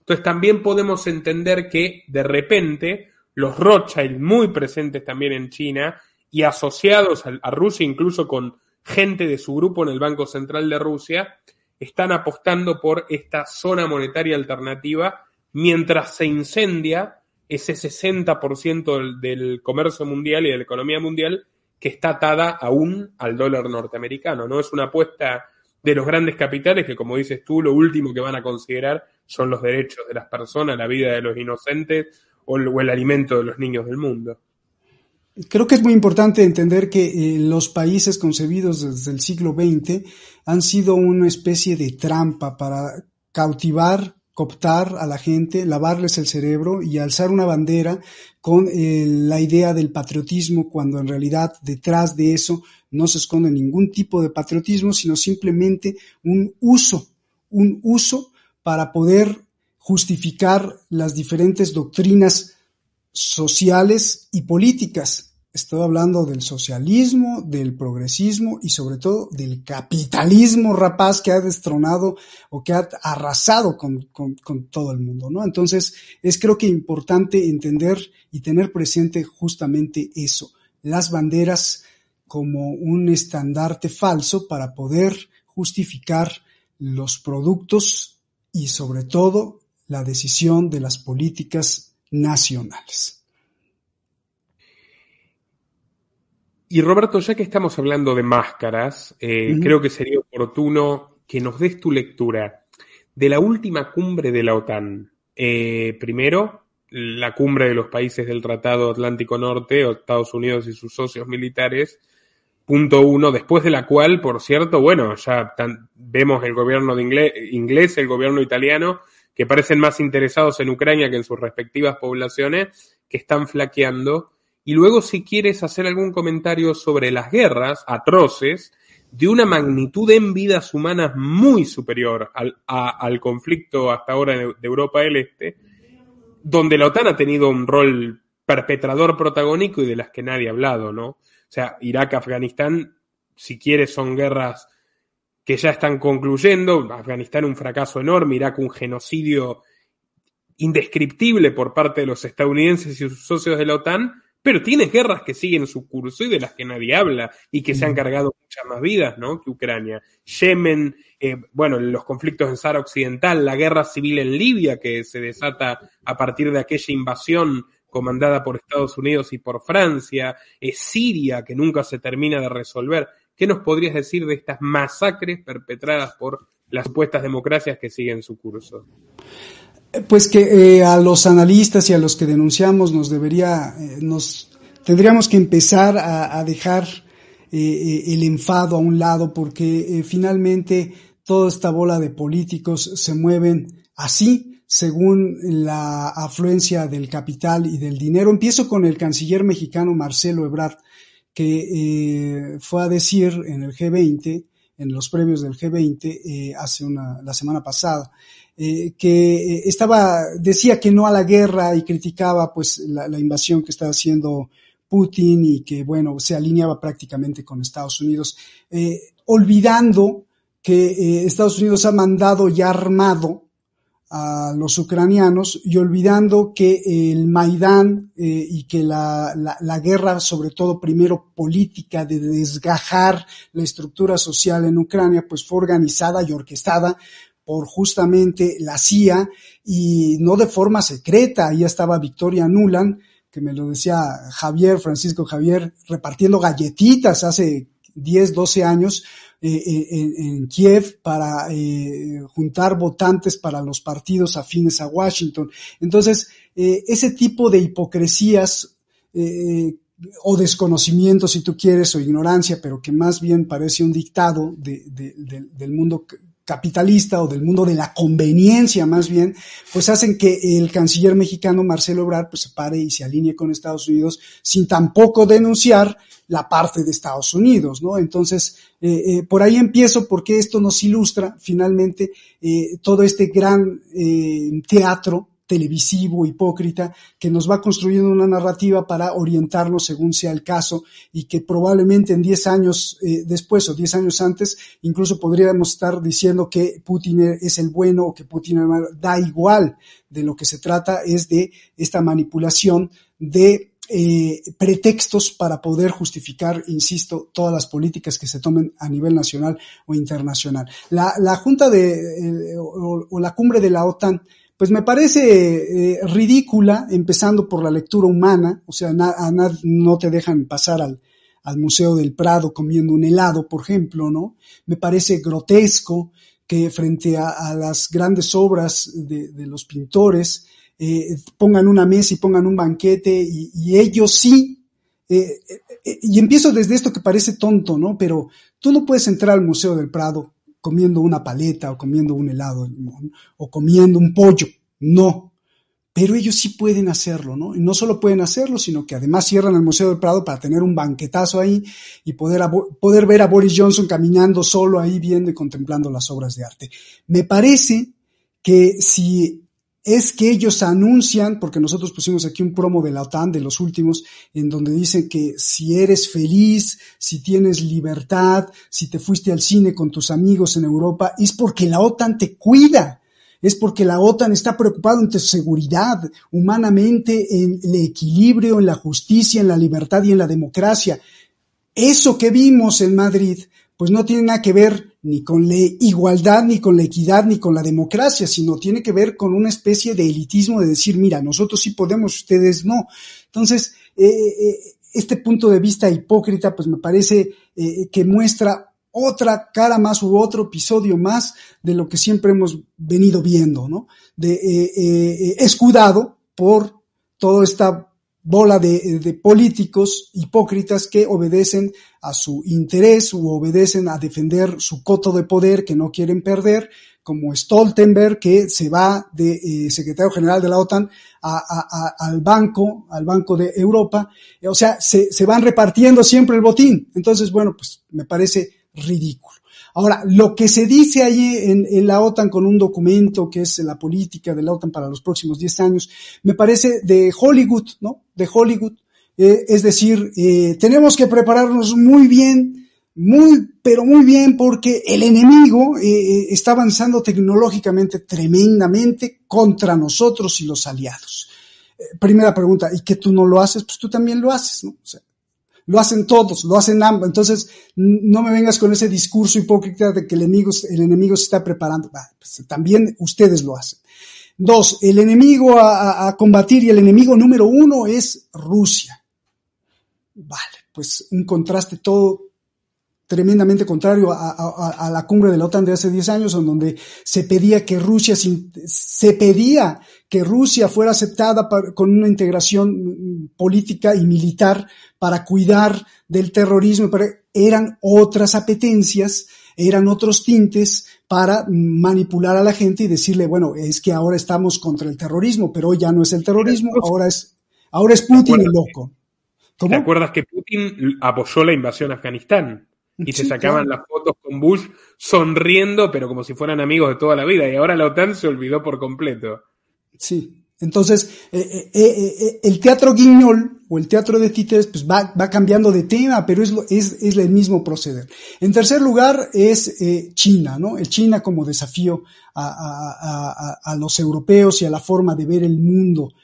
[SPEAKER 1] Entonces también podemos entender que de repente los Rothschild, muy presentes también en China y asociados a, Rusia, incluso con gente de su grupo en el Banco Central de Rusia, están apostando por esta zona monetaria alternativa mientras se incendia ese 60% del, comercio mundial y de la economía mundial que está atada aún al dólar norteamericano. No es una apuesta de los grandes capitales que, como dices tú, lo último que van a considerar son los derechos de las personas, la vida de los inocentes o el, alimento de los niños del mundo.
[SPEAKER 2] Creo que es muy importante entender que eh, los países concebidos desde el siglo XX han sido una especie de trampa para cautivar cooptar a la gente, lavarles el cerebro y alzar una bandera con eh, la idea del patriotismo, cuando en realidad detrás de eso no se esconde ningún tipo de patriotismo, sino simplemente un uso, un uso para poder justificar las diferentes doctrinas sociales y políticas Estoy hablando del socialismo, del progresismo y sobre todo del capitalismo rapaz que ha destronado o que ha arrasado con, todo el mundo, ¿no? Entonces, es creo que importante entender y tener presente justamente eso, las banderas como un estandarte falso para poder justificar los productos y sobre todo la decisión de las políticas nacionales.
[SPEAKER 1] Y Roberto, ya que estamos hablando de máscaras, eh, creo que sería oportuno que nos des tu lectura de la última cumbre de la OTAN. Eh, primero, la cumbre de los países del Tratado Atlántico Norte, Estados Unidos y sus socios militares. Punto uno, después de la cual, por cierto, bueno, ya vemos el gobierno de inglés, inglés, el gobierno italiano, que parecen más interesados en Ucrania que en sus respectivas poblaciones, que están flaqueando y luego si quieres hacer algún comentario sobre las guerras atroces de una magnitud en vidas humanas muy superior al, al conflicto hasta ahora de, Europa del Este, donde la OTAN ha tenido un rol perpetrador protagónico y de las que nadie ha hablado, ¿no? O sea, Irak, Afganistán, si quieres, son guerras que ya están concluyendo. Afganistán un fracaso enorme, Irak un genocidio indescriptible por parte de los estadounidenses y sus socios de la OTAN, pero tienes guerras que siguen su curso y de las que nadie habla y que se han cargado muchas más vidas, ¿no? Que Ucrania. Yemen, eh, bueno, los conflictos en Sahara Occidental, la guerra civil en Libia que se desata a partir de aquella invasión comandada por Estados Unidos y por Francia, eh, Siria que nunca se termina de resolver. ¿Qué nos podrías decir de estas masacres perpetradas por las supuestas democracias que siguen su curso?
[SPEAKER 2] Pues que eh, a los analistas y a los que denunciamos nos debería, eh, nos tendríamos que empezar a, dejar eh, el enfado a un lado porque finalmente toda esta bola de políticos se mueven así según la afluencia del capital y del dinero. Empiezo con el canciller mexicano Marcelo Ebrard, que fue a decir en el G20, en los premios del G20 hace una, la semana pasada, eh, que eh, estaba, decía que no a la guerra y criticaba pues la, invasión que estaba haciendo Putin y que bueno, se alineaba prácticamente con Estados Unidos, eh, olvidando que Estados Unidos ha mandado y armado a los ucranianos y olvidando que el Maidán y que la, la, la, guerra, sobre todo primero política, de desgajar la estructura social en Ucrania, pues fue organizada y orquestada por justamente la CIA y no de forma secreta. Ahí estaba Victoria Nuland, que me lo decía Javier, Francisco Javier, repartiendo galletitas hace 10, 12 años eh, eh, en, Kiev para eh, juntar votantes para los partidos afines a Washington. Entonces, ese tipo de hipocresías o desconocimiento, si tú quieres, o ignorancia, pero que más bien parece un dictado del mundo capitalista o del mundo de la conveniencia más bien, pues hacen que el canciller mexicano Marcelo Ebrard pues se pare y se alinee con Estados Unidos sin tampoco denunciar la parte de Estados Unidos, ¿no? Entonces, eh, eh, por ahí empiezo porque esto nos ilustra finalmente eh, todo este gran teatro televisivo, hipócrita, que nos va construyendo una narrativa para orientarnos según sea el caso y que probablemente en 10 años eh, después o 10 años antes incluso podríamos estar diciendo que Putin es el bueno o que Putin es el malo. Da igual. De lo que se trata es de esta manipulación de eh, pretextos para poder justificar, insisto, todas las políticas que se tomen a nivel nacional o internacional. La, la Junta de, eh, o, o, la cumbre de la OTAN pues me parece eh, ridícula, empezando por la lectura humana, o sea, no te dejan pasar al, al Museo del Prado comiendo un helado, por ejemplo, ¿no? Me parece grotesco que frente a, las grandes obras de, de los pintores eh, pongan una mesa y pongan un banquete y, y ellos sí. Eh, eh, y empiezo desde esto que parece tonto, ¿no? Pero tú no puedes entrar al Museo del Prado comiendo una paleta o comiendo un helado o comiendo un pollo. No. Pero ellos sí pueden hacerlo, ¿no? Y no solo pueden hacerlo, sino que además cierran el Museo del Prado para tener un banquetazo ahí y poder, poder ver a Boris Johnson caminando solo ahí viendo y contemplando las obras de arte. Me parece que si es que ellos anuncian, porque nosotros pusimos aquí un promo de la OTAN, de los últimos, en donde dicen que si eres feliz, si tienes libertad, si te fuiste al cine con tus amigos en Europa, es porque la OTAN te cuida, es porque la OTAN está preocupada en tu seguridad, humanamente, en el equilibrio, en la justicia, en la libertad y en la democracia. Eso que vimos en Madrid, pues no tiene nada que ver ni con la igualdad, ni con la equidad, ni con la democracia, sino tiene que ver con una especie de elitismo de decir, mira, nosotros sí podemos, ustedes no. Entonces, eh, eh, este punto de vista hipócrita, pues me parece eh, que muestra otra cara más u otro episodio más de lo que siempre hemos venido viendo, ¿no? De escudado por toda esta bola de, políticos hipócritas que obedecen a su interés u obedecen a defender su coto de poder que no quieren perder, como Stoltenberg, que se va de eh, secretario general de la OTAN al banco, al Banco de Europa. O sea, se, se van repartiendo siempre el botín. Entonces, bueno, pues me parece ridículo. Ahora, lo que se dice ahí en, la OTAN con un documento que es la política de la OTAN para los próximos 10 años, me parece de Hollywood, ¿no? De Hollywood. Eh, es decir, eh, tenemos que prepararnos muy bien, muy, pero muy bien, porque el enemigo eh, está avanzando tecnológicamente tremendamente contra nosotros y los aliados. primera pregunta, ¿y que tú no lo haces? Pues tú también lo haces, ¿no? O sea, lo hacen todos, lo hacen ambos. Entonces, no me vengas con ese discurso hipócrita de que el enemigo, el enemigo se está preparando. Pues, también ustedes lo hacen. Dos, el enemigo a, combatir y el enemigo número uno es Rusia. Vale, pues un contraste todo tremendamente contrario a, la cumbre de la OTAN de hace 10 años, en donde se pedía que Rusia, se pedía que Rusia fuera aceptada con una integración política y militar para cuidar del terrorismo, pero eran otras apetencias, eran otros tintes para manipular a la gente y decirle, bueno, es que ahora estamos contra el terrorismo, pero hoy ya no es el terrorismo, ahora es, ahora es Putin el loco.
[SPEAKER 1] ¿Te acuerdas que Putin apoyó la invasión a Afganistán? Y se sacaban las fotos con Bush sonriendo, pero como si fueran amigos de toda la vida. Y ahora la OTAN se olvidó por completo.
[SPEAKER 2] Sí. Entonces, eh, eh, eh, el teatro guiñol o el teatro de títeres pues va, va cambiando de tema, pero es, es, es, el mismo proceder. En tercer lugar es China, ¿no? El China como desafío a, a, a, a, los europeos y a la forma de ver el mundo.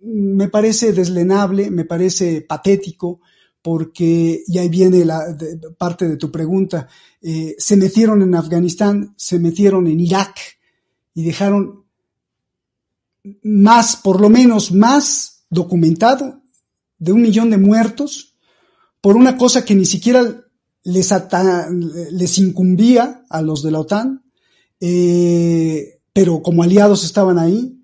[SPEAKER 2] me parece deslenable, me parece patético, porque, y ahí viene la parte de tu pregunta, eh, se metieron en Afganistán, se metieron en Irak y dejaron más, por lo menos más documentado, de un millón de muertos por una cosa que ni siquiera les, les incumbía a los de la OTAN, eh, pero como aliados estaban ahí,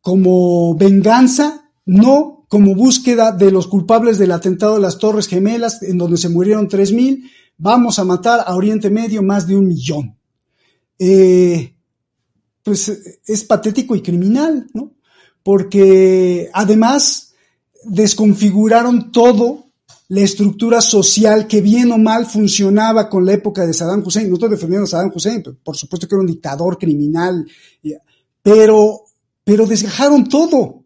[SPEAKER 2] como venganza, no como búsqueda de los culpables del atentado de las Torres Gemelas, en donde se murieron 3.000, vamos a matar a Oriente Medio más de un millón. Eh, pues es patético y criminal, ¿no? Porque además desconfiguraron todo la estructura social que bien o mal funcionaba con la época de Saddam Hussein. No estoy defendiendo a Saddam Hussein, por supuesto que era un dictador criminal, pero, pero desgajaron todo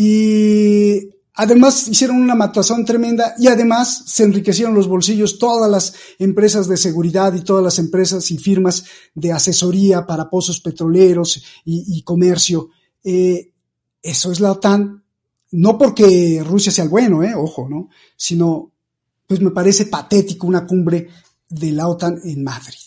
[SPEAKER 2] y además hicieron una matazón tremenda y además se enriquecieron los bolsillos todas las empresas de seguridad y todas las empresas y firmas de asesoría para pozos petroleros y, comercio. Eh, eso es la OTAN, no porque Rusia sea el bueno, eh, ojo, ¿no? Sino, pues me parece patético una cumbre de la OTAN en Madrid.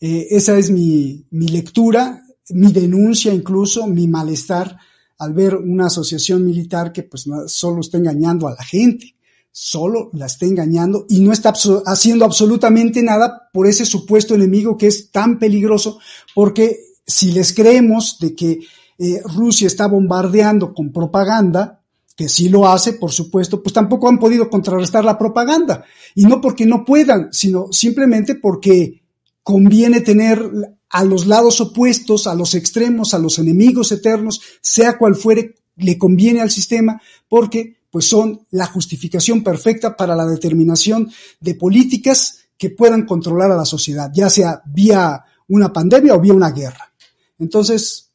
[SPEAKER 2] Eh, esa es mi, mi lectura, mi denuncia incluso, mi malestar al ver una asociación militar que pues solo está engañando a la gente, solo la está engañando y no está haciendo absolutamente nada por ese supuesto enemigo que es tan peligroso, porque si les creemos de que eh, Rusia está bombardeando con propaganda, que sí lo hace, por supuesto, pues tampoco han podido contrarrestar la propaganda. Y no porque no puedan, sino simplemente porque conviene tener a los lados opuestos, a los extremos, a los enemigos eternos, sea cual fuere, le conviene al sistema porque pues son la justificación perfecta para la determinación de políticas que puedan controlar a la sociedad, ya sea vía una pandemia o vía una guerra. Entonces,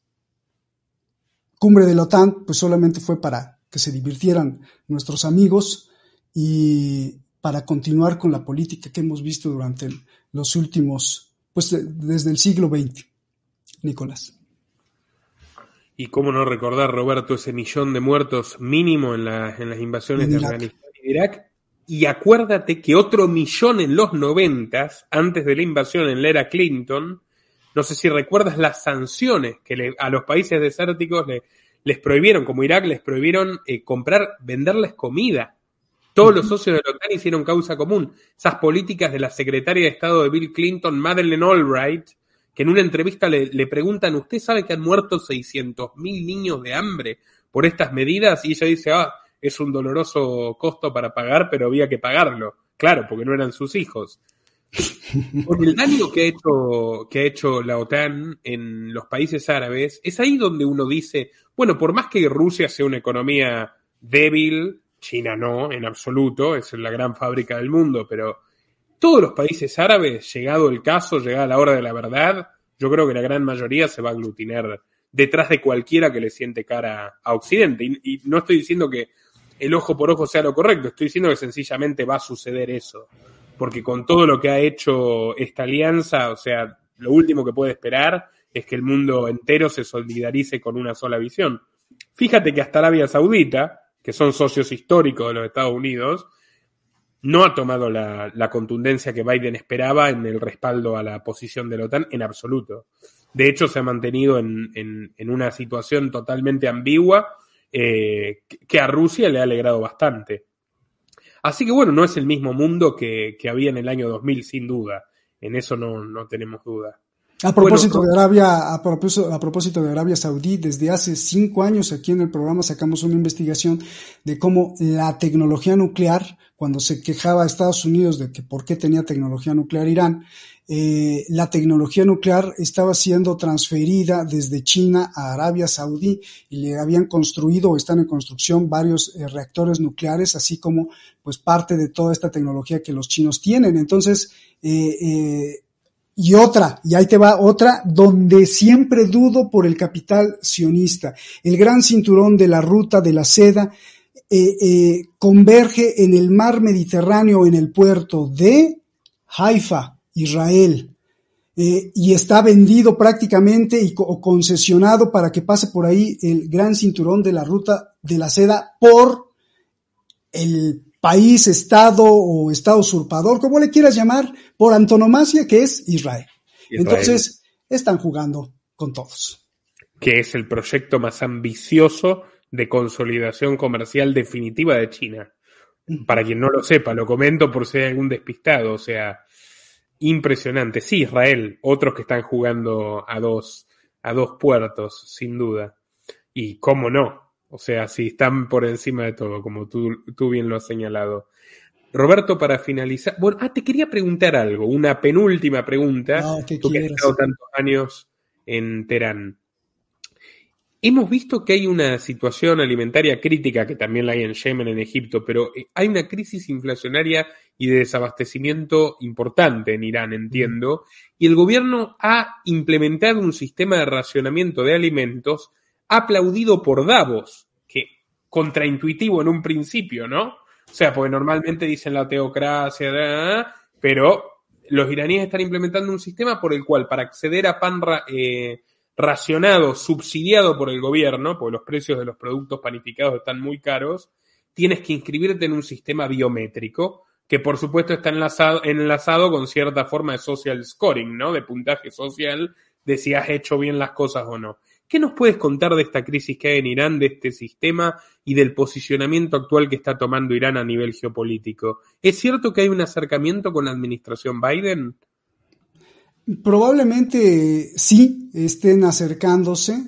[SPEAKER 2] cumbre de la OTAN, pues solamente fue para que se divirtieran nuestros amigos y para continuar con la política que hemos visto durante los últimos pues desde el siglo XX, Nicolás.
[SPEAKER 1] Y cómo no recordar, Roberto, ese millón de muertos mínimo en, las invasiones de Afganistán y Irak. Y acuérdate que otro millón en los noventas, antes de la invasión en la era Clinton, no sé si recuerdas las sanciones que a los países desérticos les prohibieron, como Irak, les prohibieron eh, comprar, venderles comida todos los socios de la OTAN hicieron causa común. Esas políticas de la secretaria de Estado de Bill Clinton, Madeleine Albright, que en una entrevista le, preguntan, ¿usted sabe que han muerto 600.000 niños de hambre por estas medidas? Y ella dice, ah, es un doloroso costo para pagar, pero había que pagarlo. Claro, porque no eran sus hijos. Por el daño que ha hecho, que ha hecho la OTAN en los países árabes, es ahí donde uno dice, bueno, por más que Rusia sea una economía débil, China no, en absoluto, es la gran fábrica del mundo, pero todos los países árabes, llegado el caso, llegada la hora de la verdad, yo creo que la gran mayoría se va a aglutinar detrás de cualquiera que le siente cara a Occidente. Y, no estoy diciendo que el ojo por ojo sea lo correcto, estoy diciendo que sencillamente va a suceder eso. Porque con todo lo que ha hecho esta alianza, o sea, lo último que puede esperar es que el mundo entero se solidarice con una sola visión. Fíjate que hasta Arabia Saudita, que son socios históricos de los Estados Unidos, no ha tomado la, contundencia que Biden esperaba en el respaldo a la posición de la OTAN en absoluto. De hecho, se ha mantenido en, una situación totalmente ambigua eh, que a Rusia le ha alegrado bastante. Así que bueno, no es el mismo mundo que, había en el año 2000, sin duda. En eso no tenemos duda.
[SPEAKER 2] A propósito de Arabia, a propósito, a propósito de Arabia Saudí, desde hace cinco años aquí en el programa sacamos una investigación de cómo la tecnología nuclear, cuando se quejaba a Estados Unidos de que por qué tenía tecnología nuclear Irán, eh, la tecnología nuclear estaba siendo transferida desde China a Arabia Saudí y le habían construido o están en construcción varios eh, reactores nucleares, así como pues parte de toda esta tecnología que los chinos tienen. Entonces, eh, eh y otra, y ahí te va otra, donde siempre dudo por el capital sionista. El gran cinturón de la ruta de la seda eh, eh, converge en el mar Mediterráneo, en el puerto de Haifa, Israel. Eh, y está vendido prácticamente y, o concesionado para que pase por ahí el gran cinturón de la ruta de la seda por el país, estado o estado usurpador, como le quieras llamar, por antonomasia, que es Israel. Entonces, están jugando con todos.
[SPEAKER 1] Que es el proyecto más ambicioso de consolidación comercial definitiva de China. Para quien no lo sepa, lo comento por si hay algún despistado, o sea, impresionante. Sí, Israel, otros que están jugando a dos, a dos puertos, sin duda. Y cómo no, o sea, sí, están por encima de todo, como tú, tú bien lo has señalado. Roberto, para finalizar, bueno, ah, te quería preguntar algo, una penúltima pregunta.
[SPEAKER 2] No,
[SPEAKER 1] tú que has estado tantos años en Teherán. Hemos visto que hay una situación alimentaria crítica, que también la hay en Yemen, en Egipto, pero eh, hay una crisis inflacionaria y de desabastecimiento importante en Irán, entiendo, y el gobierno ha implementado un sistema de racionamiento de alimentos aplaudido por Davos, que contraintuitivo en un principio, ¿no? O sea, porque normalmente dicen la teocracia, pero los iraníes están implementando un sistema por el cual para acceder a pan eh, racionado, subsidiado por el gobierno, porque los precios de los productos panificados están muy caros, tienes que inscribirte en un sistema biométrico que por supuesto está enlazado, enlazado con cierta forma de social scoring, ¿no? De puntaje social de si has hecho bien las cosas o no. ¿Qué nos puedes contar de esta crisis que hay en Irán, de este sistema y del posicionamiento actual que está tomando Irán a nivel geopolítico? ¿Es cierto que hay un acercamiento con la administración Biden?
[SPEAKER 2] Probablemente sí, estén acercándose,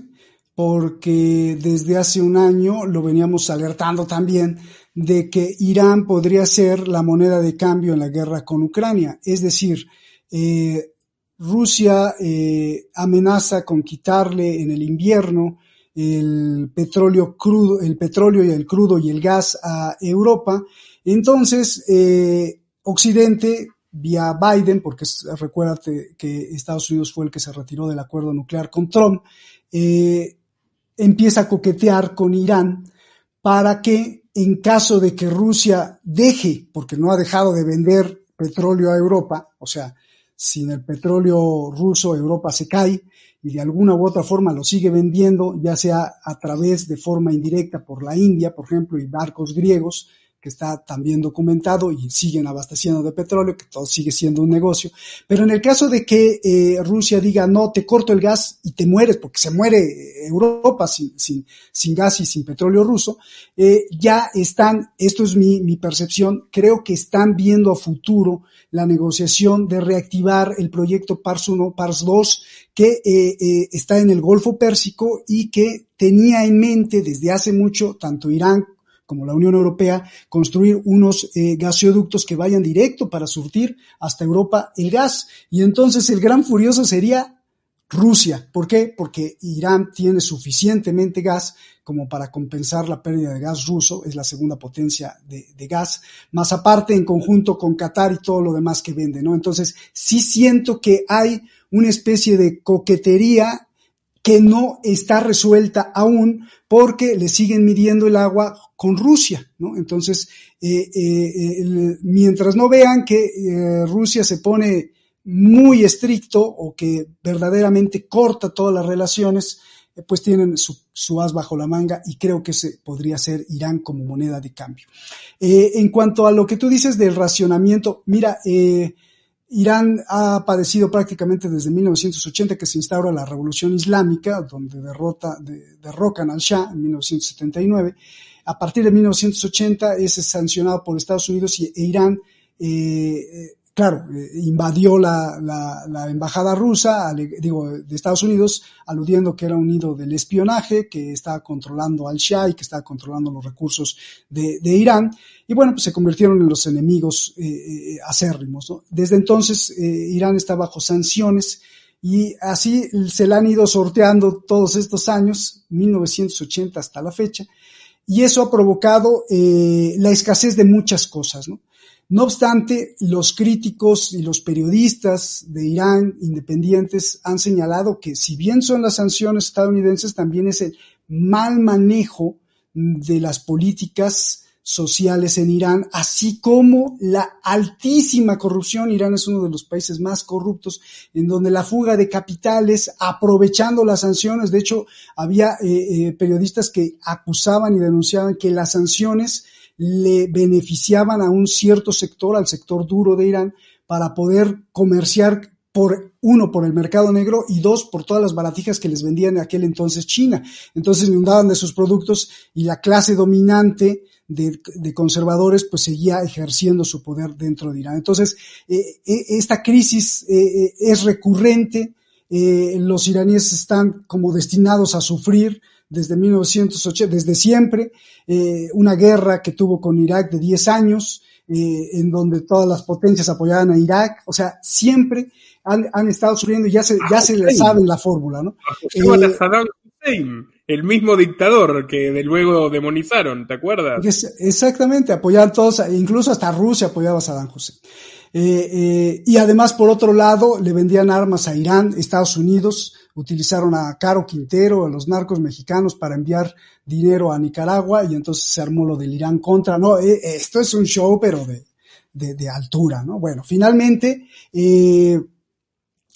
[SPEAKER 2] porque desde hace un año lo veníamos alertando también de que Irán podría ser la moneda de cambio en la guerra con Ucrania. Es decir, eh, Rusia eh, amenaza con quitarle en el invierno el petróleo crudo, el petróleo y el crudo y el gas a Europa. Entonces, eh, Occidente, vía Biden, porque recuérdate que Estados Unidos fue el que se retiró del acuerdo nuclear con Trump, eh, empieza a coquetear con Irán para que en caso de que Rusia deje, porque no ha dejado de vender petróleo a Europa, o sea, sin el petróleo ruso Europa se cae y de alguna u otra forma lo sigue vendiendo, ya sea a través de forma indirecta por la India, por ejemplo, y barcos griegos, que está también documentado y siguen abasteciendo de petróleo, que todo sigue siendo un negocio. Pero en el caso de que eh, Rusia diga, no, te corto el gas y te mueres, porque se muere Europa sin, sin, sin gas y sin petróleo ruso, eh, ya están, esto es mi, mi percepción, creo que están viendo a futuro la negociación de reactivar el proyecto PARS 1, PARS 2, que eh, está en el Golfo Pérsico y que tenía en mente desde hace mucho tanto Irán como la Unión Europea, construir unos eh, gasoductos que vayan directo para surtir hasta Europa el gas. Y entonces el gran furioso sería Rusia. ¿Por qué? Porque Irán tiene suficientemente gas como para compensar la pérdida de gas ruso, es la segunda potencia de, de, gas, más aparte en conjunto con Qatar y todo lo demás que vende, ¿no? Entonces, sí siento que hay una especie de coquetería que no está resuelta aún porque le siguen midiendo el agua con Rusia, ¿no? Entonces, eh, eh, mientras no vean que eh, Rusia se pone muy estricto o que verdaderamente corta todas las relaciones, pues tienen su, su, as bajo la manga y creo que ese podría ser Irán como moneda de cambio. en cuanto a lo que tú dices del racionamiento, mira, Irán ha padecido prácticamente desde 1980 que se instaura la revolución islámica, donde derrota, derrocan al Shah en 1979. A partir de 1980 es sancionado por Estados Unidos y, e Irán eh, claro, eh, invadió la, embajada rusa, digo, de Estados Unidos, aludiendo que era un nido del espionaje, que estaba controlando al Shah y que estaba controlando los recursos de, Irán. Y bueno, pues se convirtieron en los enemigos eh, eh, acérrimos. Desde entonces, Irán está bajo sanciones y así se la han ido sorteando todos estos años, 1980 hasta la fecha. Y eso ha provocado la escasez de muchas cosas, ¿no? No obstante, los críticos y los periodistas de Irán independientes han señalado que si bien son las sanciones estadounidenses, también es el mal manejo de las políticas sociales en Irán, así como la altísima corrupción. Irán es uno de los países más corruptos, en donde la fuga de capitales, aprovechando las sanciones, de hecho, había eh, eh, periodistas que acusaban y denunciaban que las sanciones le beneficiaban a un cierto sector, al sector duro de Irán, para poder comerciar por uno, por el mercado negro y dos, por todas las baratijas que les vendían en aquel entonces China. Entonces inundaban de sus productos y la clase dominante de, conservadores pues seguía ejerciendo su poder dentro de Irán. Entonces, eh, eh, esta crisis eh, es recurrente, los iraníes están como destinados a sufrir, desde 1980, desde siempre, eh, una guerra que tuvo con Irak de 10 años, eh, en donde todas las potencias apoyaban a Irak, o sea, siempre han, han estado sufriendo y ya se, ya se le sabe la fórmula, ¿no?
[SPEAKER 1] Eh, Saddam Hussein, el mismo dictador que de luego demonizaron, ¿te acuerdas?
[SPEAKER 2] exactamente, apoyaban todos, incluso hasta Rusia apoyaba a Saddam Hussein. Eh, eh, y además, por otro lado, le vendían armas a Irán, Estados Unidos, utilizaron a Caro Quintero, a los narcos mexicanos para enviar dinero a Nicaragua y entonces se armó lo del Irán contra, no, eh, esto es un show pero de, de, altura, ¿no? Bueno, finalmente,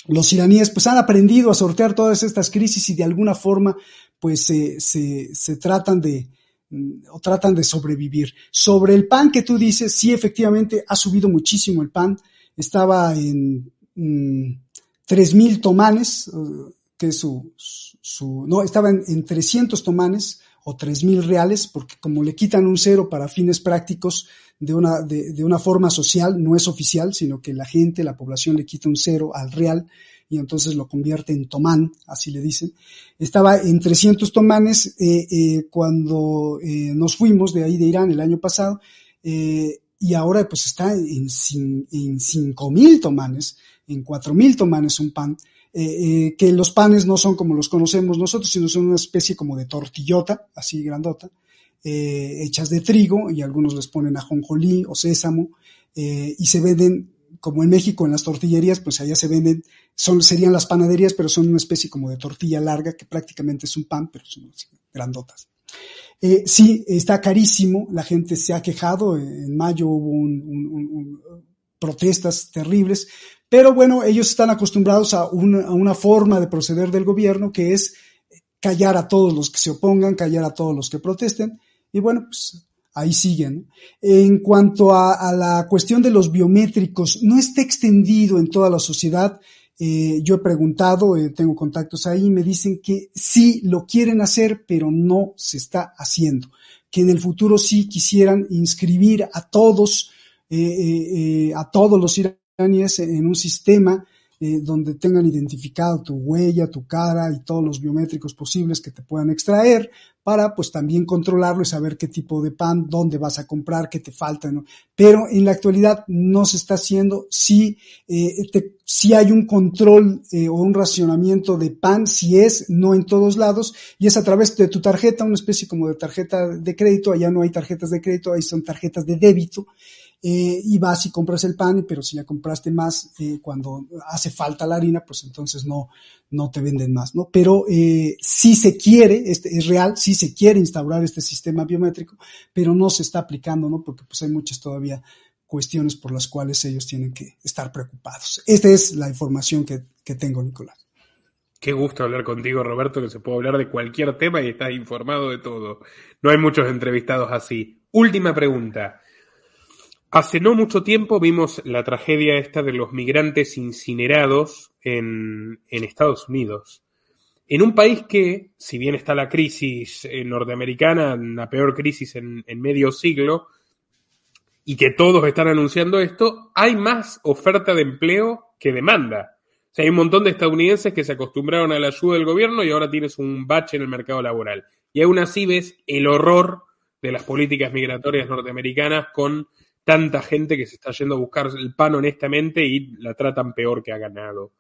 [SPEAKER 2] los iraníes pues han aprendido a sortear todas estas crisis y de alguna forma pues se, se tratan de, Mm, o tratan de sobrevivir. Sobre el pan que tú dices, sí, efectivamente ha subido muchísimo el pan. Estaba en mm, tres mil tomanes, eh, que su, su, no, estaba en, 300 tomanes o tres mil reales, porque como le quitan un cero para fines prácticos de una, de, de una forma social, no es oficial, sino que la gente, la población le quita un cero al real, y entonces lo convierte en tomán, así le dicen. Estaba en 300 tomanes eh, eh, cuando eh, nos fuimos de ahí de Irán el año pasado y ahora pues está en, en 5.000 tomanes, en 4.000 tomanes un pan. Que los panes no son como los conocemos nosotros, sino son una especie como de tortillota, así grandota, hechas de trigo y algunos les ponen ajonjolí o sésamo y se venden como en México en las tortillerías, pues allá se venden, son, serían las panaderías, pero son una especie como de tortilla larga, que prácticamente es un pan, pero son grandotas. Eh, sí, está carísimo, la gente se ha quejado, en mayo hubo un, protestas terribles, pero bueno, ellos están acostumbrados a una, forma de proceder del gobierno que es callar a todos los que se opongan, callar a todos los que protesten, y bueno, pues ahí siguen. En cuanto a, la cuestión de los biométricos, no está extendido en toda la sociedad. Eh, yo he preguntado, eh, tengo contactos ahí, me dicen que sí lo quieren hacer, pero no se está haciendo. Que en el futuro sí quisieran inscribir a todos, eh, a todos los iraníes en un sistema eh, donde tengan identificado tu huella, tu cara y todos los biométricos posibles que te puedan extraer para pues también controlarlo y saber qué tipo de pan, dónde vas a comprar, qué te falta, ¿no? Pero en la actualidad no se está haciendo, sí, eh, hay un control eh, o un racionamiento de pan, si es, no en todos lados, y es a través de tu tarjeta, una especie como de tarjeta de crédito, allá no hay tarjetas de crédito, ahí son tarjetas de débito, eh, y vas y compras el pan, pero si ya compraste más eh, cuando hace falta la harina, pues entonces no, no te venden más, ¿no? Pero eh, sí se quiere, este, es real, sí se quiere instaurar este sistema biométrico, pero no se está aplicando, ¿no? Porque pues hay muchas todavía cuestiones por las cuales ellos tienen que estar preocupados. Esta es la información que, que tengo, Nicolás.
[SPEAKER 1] Qué gusto hablar contigo, Roberto, que se puede hablar de cualquier tema y estás informado de todo. No hay muchos entrevistados así. Última pregunta. Hace no mucho tiempo vimos la tragedia esta de los migrantes incinerados en, en Estados Unidos. En un país que, si bien está la crisis eh, norteamericana, la peor crisis en, en medio siglo, y que todos están anunciando esto, hay más oferta de empleo que demanda. O sea, hay un montón de estadounidenses que se acostumbraron a la ayuda del gobierno y ahora tienes un bache en el mercado laboral. Y aún así ves el horror de las políticas migratorias norteamericanas con tanta gente que se está yendo a buscar el pan honestamente y la tratan peor que ha ganado.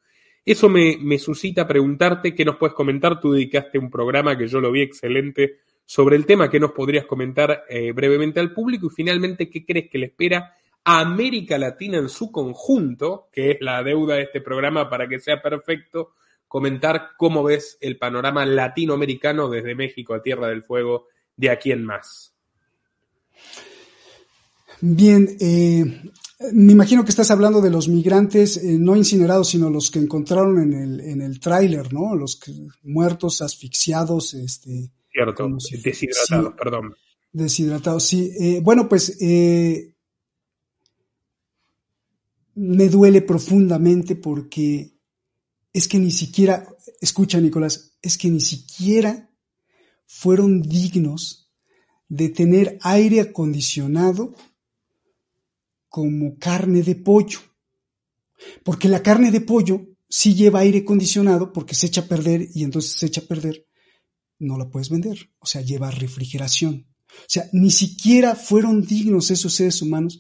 [SPEAKER 1] Eso me, me suscita preguntarte qué nos puedes comentar. Tú dedicaste un programa que yo lo vi excelente sobre el tema, que nos podrías comentar eh, brevemente al público y finalmente qué crees que le espera a América Latina en su conjunto, que es la deuda de este programa para que sea perfecto, comentar cómo ves el panorama latinoamericano desde México a Tierra del Fuego de aquí en más.
[SPEAKER 2] Bien, eh, me imagino que estás hablando de los migrantes eh, no incinerados, sino los que encontraron en el, en el tráiler, ¿no? Los que, muertos, asfixiados, este.
[SPEAKER 1] Cierto, deshidratados, sí, perdón.
[SPEAKER 2] Deshidratados, sí. Eh, bueno, pues me duele profundamente porque es que ni siquiera, escucha Nicolás, es que ni siquiera fueron dignos de tener aire acondicionado como carne de pollo. Porque la carne de pollo sí lleva aire acondicionado porque se echa a perder y entonces se echa a perder, no la puedes vender. O sea, lleva refrigeración. O sea, ni siquiera fueron dignos esos seres humanos